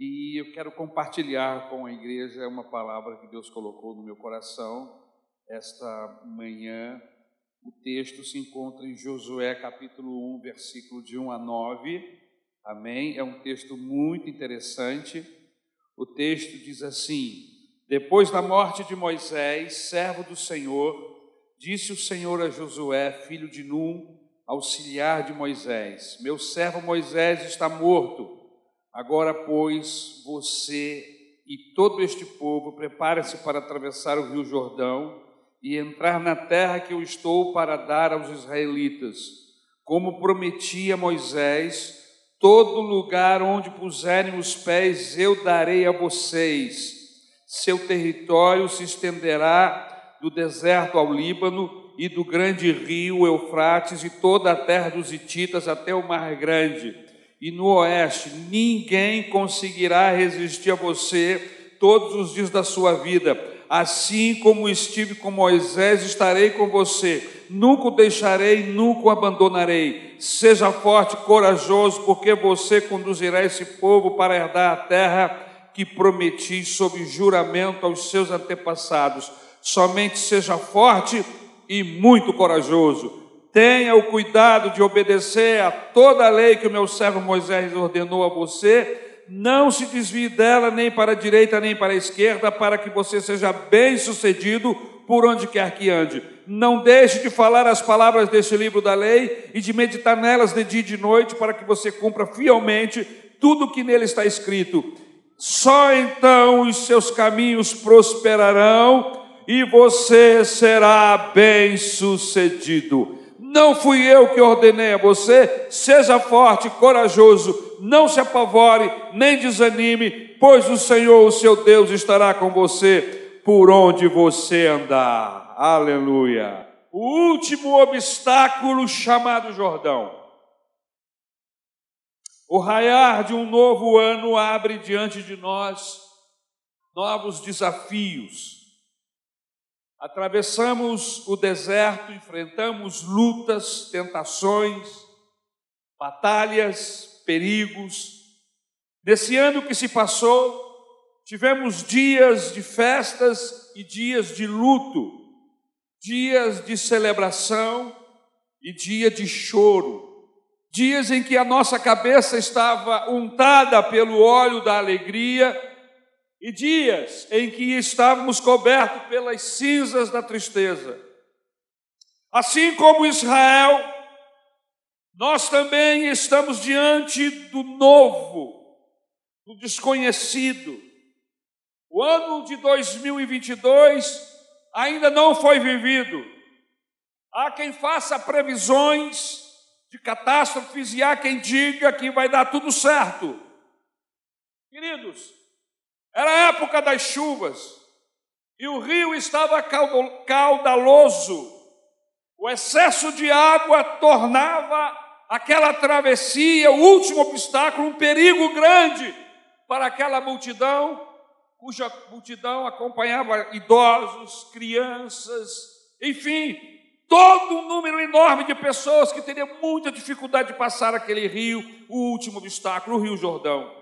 E eu quero compartilhar com a igreja uma palavra que Deus colocou no meu coração esta manhã. O texto se encontra em Josué capítulo 1, versículo de 1 a 9. Amém? É um texto muito interessante. O texto diz assim: Depois da morte de Moisés, servo do Senhor, disse o Senhor a Josué, filho de Num, auxiliar de Moisés: Meu servo Moisés está morto. Agora, pois, você e todo este povo prepare-se para atravessar o rio Jordão e entrar na terra que eu estou para dar aos israelitas. Como prometi a Moisés, todo lugar onde puserem os pés eu darei a vocês. Seu território se estenderá do deserto ao Líbano e do grande rio Eufrates e toda a terra dos Hititas até o Mar Grande e no oeste, ninguém conseguirá resistir a você todos os dias da sua vida. Assim como estive com Moisés, estarei com você. Nunca o deixarei, nunca o abandonarei. Seja forte, corajoso, porque você conduzirá esse povo para herdar a terra que prometi sob juramento aos seus antepassados. Somente seja forte e muito corajoso Tenha o cuidado de obedecer a toda a lei que o meu servo Moisés ordenou a você. Não se desvie dela nem para a direita nem para a esquerda, para que você seja bem sucedido por onde quer que ande. Não deixe de falar as palavras deste livro da lei e de meditar nelas de dia e de noite, para que você cumpra fielmente tudo o que nele está escrito. Só então os seus caminhos prosperarão e você será bem sucedido. Não fui eu que ordenei a você, seja forte, corajoso, não se apavore, nem desanime, pois o Senhor, o seu Deus, estará com você por onde você andar. Aleluia. O último obstáculo chamado Jordão. O raiar de um novo ano abre diante de nós novos desafios Atravessamos o deserto, enfrentamos lutas, tentações, batalhas, perigos. Nesse ano que se passou, tivemos dias de festas e dias de luto, dias de celebração e dia de choro, dias em que a nossa cabeça estava untada pelo óleo da alegria e dias em que estávamos cobertos pelas cinzas da tristeza. Assim como Israel, nós também estamos diante do novo, do desconhecido. O ano de 2022 ainda não foi vivido. Há quem faça previsões de catástrofes e há quem diga que vai dar tudo certo. Queridos, era a época das chuvas e o rio estava caudaloso. O excesso de água tornava aquela travessia, o último obstáculo, um perigo grande para aquela multidão, cuja multidão acompanhava idosos, crianças, enfim, todo um número enorme de pessoas que teriam muita dificuldade de passar aquele rio, o último obstáculo, o Rio Jordão.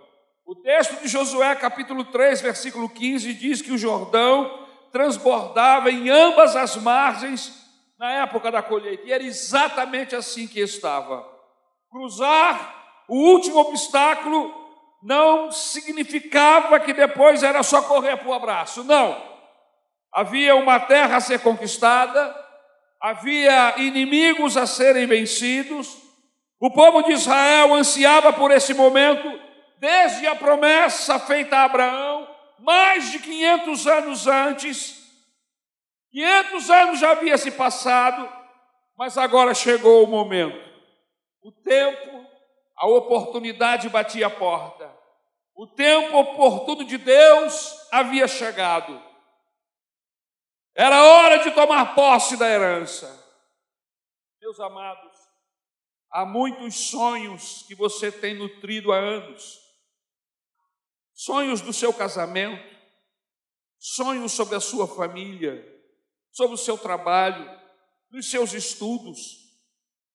O texto de Josué, capítulo 3, versículo 15, diz que o Jordão transbordava em ambas as margens na época da colheita, e era exatamente assim que estava. Cruzar o último obstáculo não significava que depois era só correr para o abraço, não. Havia uma terra a ser conquistada, havia inimigos a serem vencidos, o povo de Israel ansiava por esse momento desde a promessa feita a Abraão, mais de 500 anos antes. 500 anos já havia se passado, mas agora chegou o momento. O tempo, a oportunidade batia a porta. O tempo oportuno de Deus havia chegado. Era hora de tomar posse da herança. Meus amados, há muitos sonhos que você tem nutrido há anos sonhos do seu casamento, sonhos sobre a sua família, sobre o seu trabalho, nos seus estudos,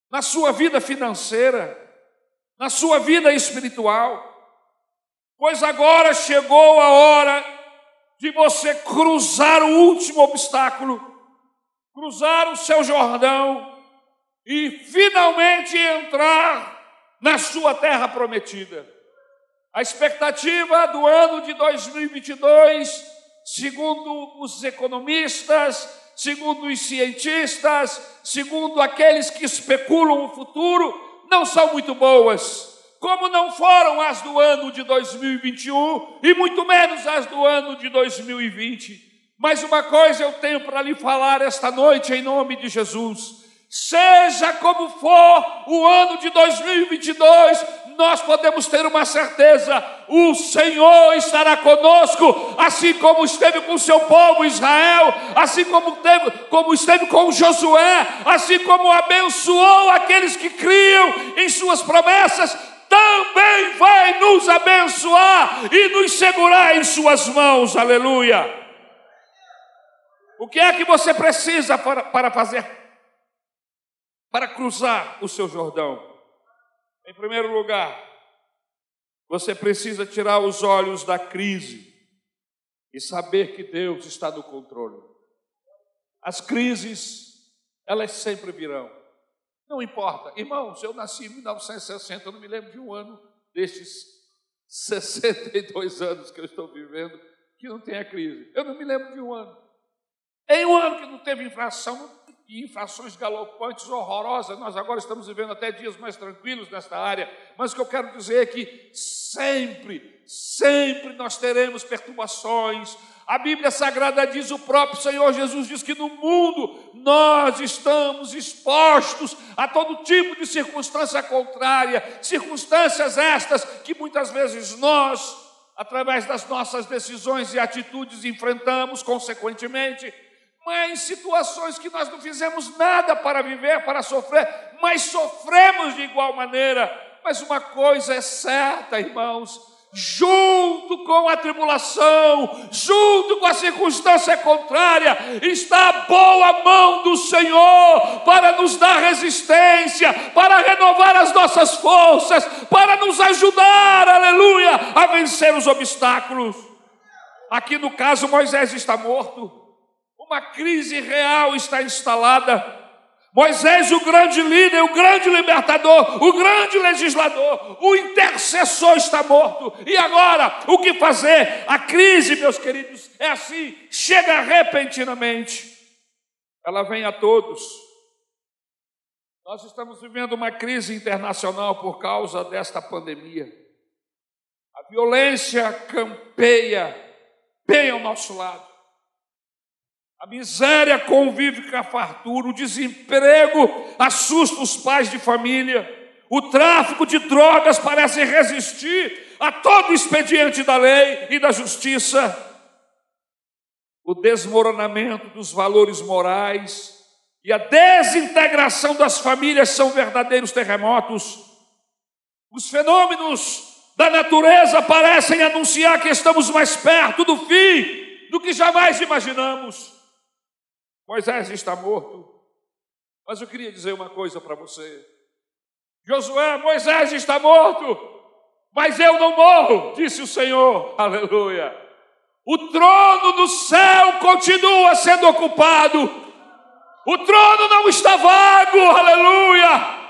na sua vida financeira, na sua vida espiritual. pois agora chegou a hora de você cruzar o último obstáculo, cruzar o seu Jordão e finalmente entrar na sua terra prometida. A expectativa do ano de 2022, segundo os economistas, segundo os cientistas, segundo aqueles que especulam o futuro, não são muito boas, como não foram as do ano de 2021 e muito menos as do ano de 2020. Mas uma coisa eu tenho para lhe falar esta noite em nome de Jesus. Seja como for o ano de 2022, nós podemos ter uma certeza: o Senhor estará conosco, assim como esteve com o seu povo Israel, assim como, como esteve com Josué, assim como abençoou aqueles que criam em suas promessas, também vai nos abençoar e nos segurar em suas mãos. Aleluia. O que é que você precisa para, para fazer para cruzar o seu Jordão? Em primeiro lugar, você precisa tirar os olhos da crise e saber que Deus está no controle. As crises, elas sempre virão. Não importa. Irmãos, eu nasci em 1960, eu não me lembro de um ano destes 62 anos que eu estou vivendo que não tenha crise. Eu não me lembro de um ano. Em um ano que não teve inflação, e infrações galopantes horrorosas. Nós agora estamos vivendo até dias mais tranquilos nesta área, mas o que eu quero dizer é que sempre, sempre nós teremos perturbações. A Bíblia Sagrada diz, o próprio Senhor Jesus diz que no mundo nós estamos expostos a todo tipo de circunstância contrária, circunstâncias estas que muitas vezes nós, através das nossas decisões e atitudes, enfrentamos consequentemente mas situações que nós não fizemos nada para viver, para sofrer, mas sofremos de igual maneira. Mas uma coisa é certa, irmãos, junto com a tribulação, junto com a circunstância contrária, está a boa mão do Senhor para nos dar resistência, para renovar as nossas forças, para nos ajudar, aleluia, a vencer os obstáculos. Aqui no caso, Moisés está morto. Uma crise real está instalada. Moisés, o grande líder, o grande libertador, o grande legislador, o intercessor está morto. E agora, o que fazer? A crise, meus queridos, é assim: chega repentinamente, ela vem a todos. Nós estamos vivendo uma crise internacional por causa desta pandemia. A violência campeia bem ao nosso lado. A miséria convive com a fartura, o desemprego assusta os pais de família, o tráfico de drogas parece resistir a todo expediente da lei e da justiça. O desmoronamento dos valores morais e a desintegração das famílias são verdadeiros terremotos. Os fenômenos da natureza parecem anunciar que estamos mais perto do fim do que jamais imaginamos. Moisés está morto. Mas eu queria dizer uma coisa para você. Josué, Moisés está morto, mas eu não morro, disse o Senhor. Aleluia. O trono do céu continua sendo ocupado. O trono não está vago. Aleluia.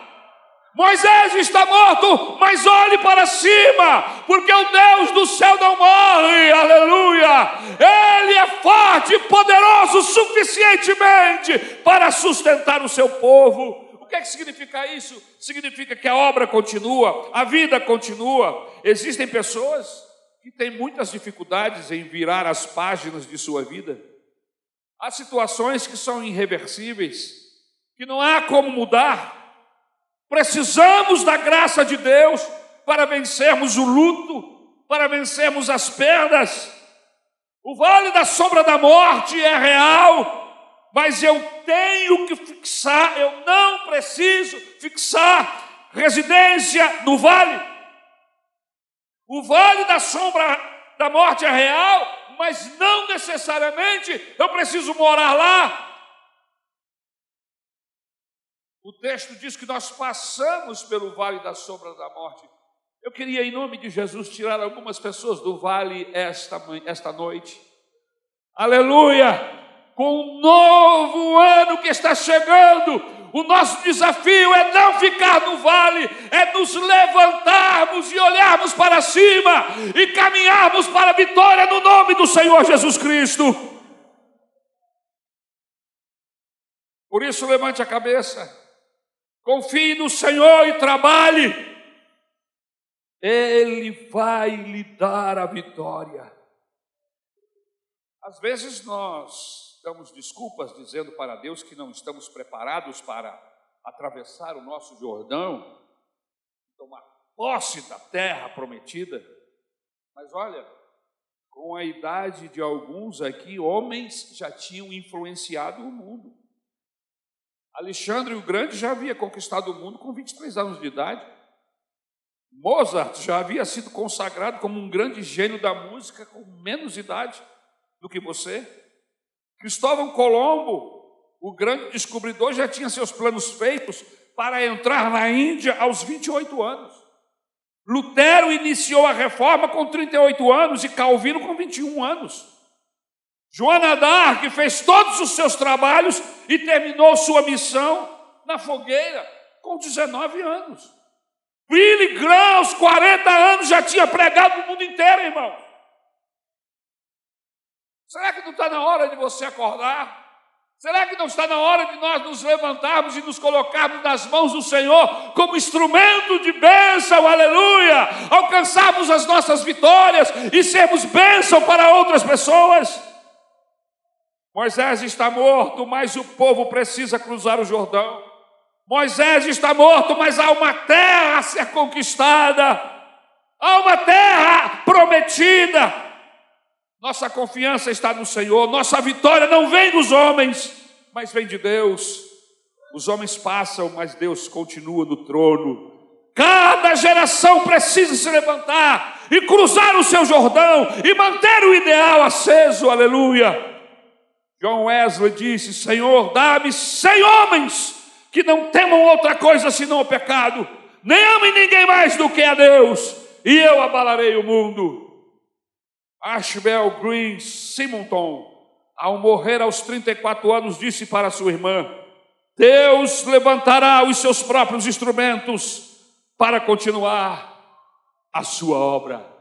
Moisés está morto, mas olhe para cima, porque o Deus do céu não morre, aleluia. Ele é forte e poderoso suficientemente para sustentar o seu povo. O que, é que significa isso? Significa que a obra continua, a vida continua. Existem pessoas que têm muitas dificuldades em virar as páginas de sua vida. Há situações que são irreversíveis, que não há como mudar. Precisamos da graça de Deus para vencermos o luto, para vencermos as perdas. O vale da sombra da morte é real, mas eu tenho que fixar, eu não preciso fixar residência no vale. O vale da sombra da morte é real, mas não necessariamente eu preciso morar lá. O texto diz que nós passamos pelo vale da sombra da morte. Eu queria, em nome de Jesus, tirar algumas pessoas do vale esta, esta noite. Aleluia! Com um novo ano que está chegando, o nosso desafio é não ficar no vale, é nos levantarmos e olharmos para cima e caminharmos para a vitória no nome do Senhor Jesus Cristo. Por isso, levante a cabeça, confie no Senhor e trabalhe. Ele vai lhe dar a vitória. Às vezes nós damos desculpas dizendo para Deus que não estamos preparados para atravessar o nosso Jordão, tomar posse da terra prometida. Mas olha, com a idade de alguns aqui, homens já tinham influenciado o mundo. Alexandre o Grande já havia conquistado o mundo com 23 anos de idade. Mozart já havia sido consagrado como um grande gênio da música com menos idade do que você. Cristóvão Colombo, o grande descobridor, já tinha seus planos feitos para entrar na Índia aos 28 anos. Lutero iniciou a reforma com 38 anos e Calvino com 21 anos. Joana d'Arc fez todos os seus trabalhos e terminou sua missão na fogueira com 19 anos. Billy Graham, aos 40 anos, já tinha pregado no mundo inteiro, irmão. Será que não está na hora de você acordar? Será que não está na hora de nós nos levantarmos e nos colocarmos nas mãos do Senhor como instrumento de bênção, aleluia? Alcançarmos as nossas vitórias e sermos bênção para outras pessoas? Moisés está morto, mas o povo precisa cruzar o Jordão. Moisés está morto, mas há uma terra a ser conquistada, há uma terra prometida. Nossa confiança está no Senhor, nossa vitória não vem dos homens, mas vem de Deus. Os homens passam, mas Deus continua no trono. Cada geração precisa se levantar e cruzar o seu Jordão e manter o ideal aceso, aleluia. John Wesley disse: Senhor, dá-me cem homens que não temam outra coisa senão o pecado, nem amem ninguém mais do que a Deus, e eu abalarei o mundo. Ashbel Green Simonton, ao morrer aos 34 anos, disse para sua irmã: Deus levantará os seus próprios instrumentos para continuar a sua obra.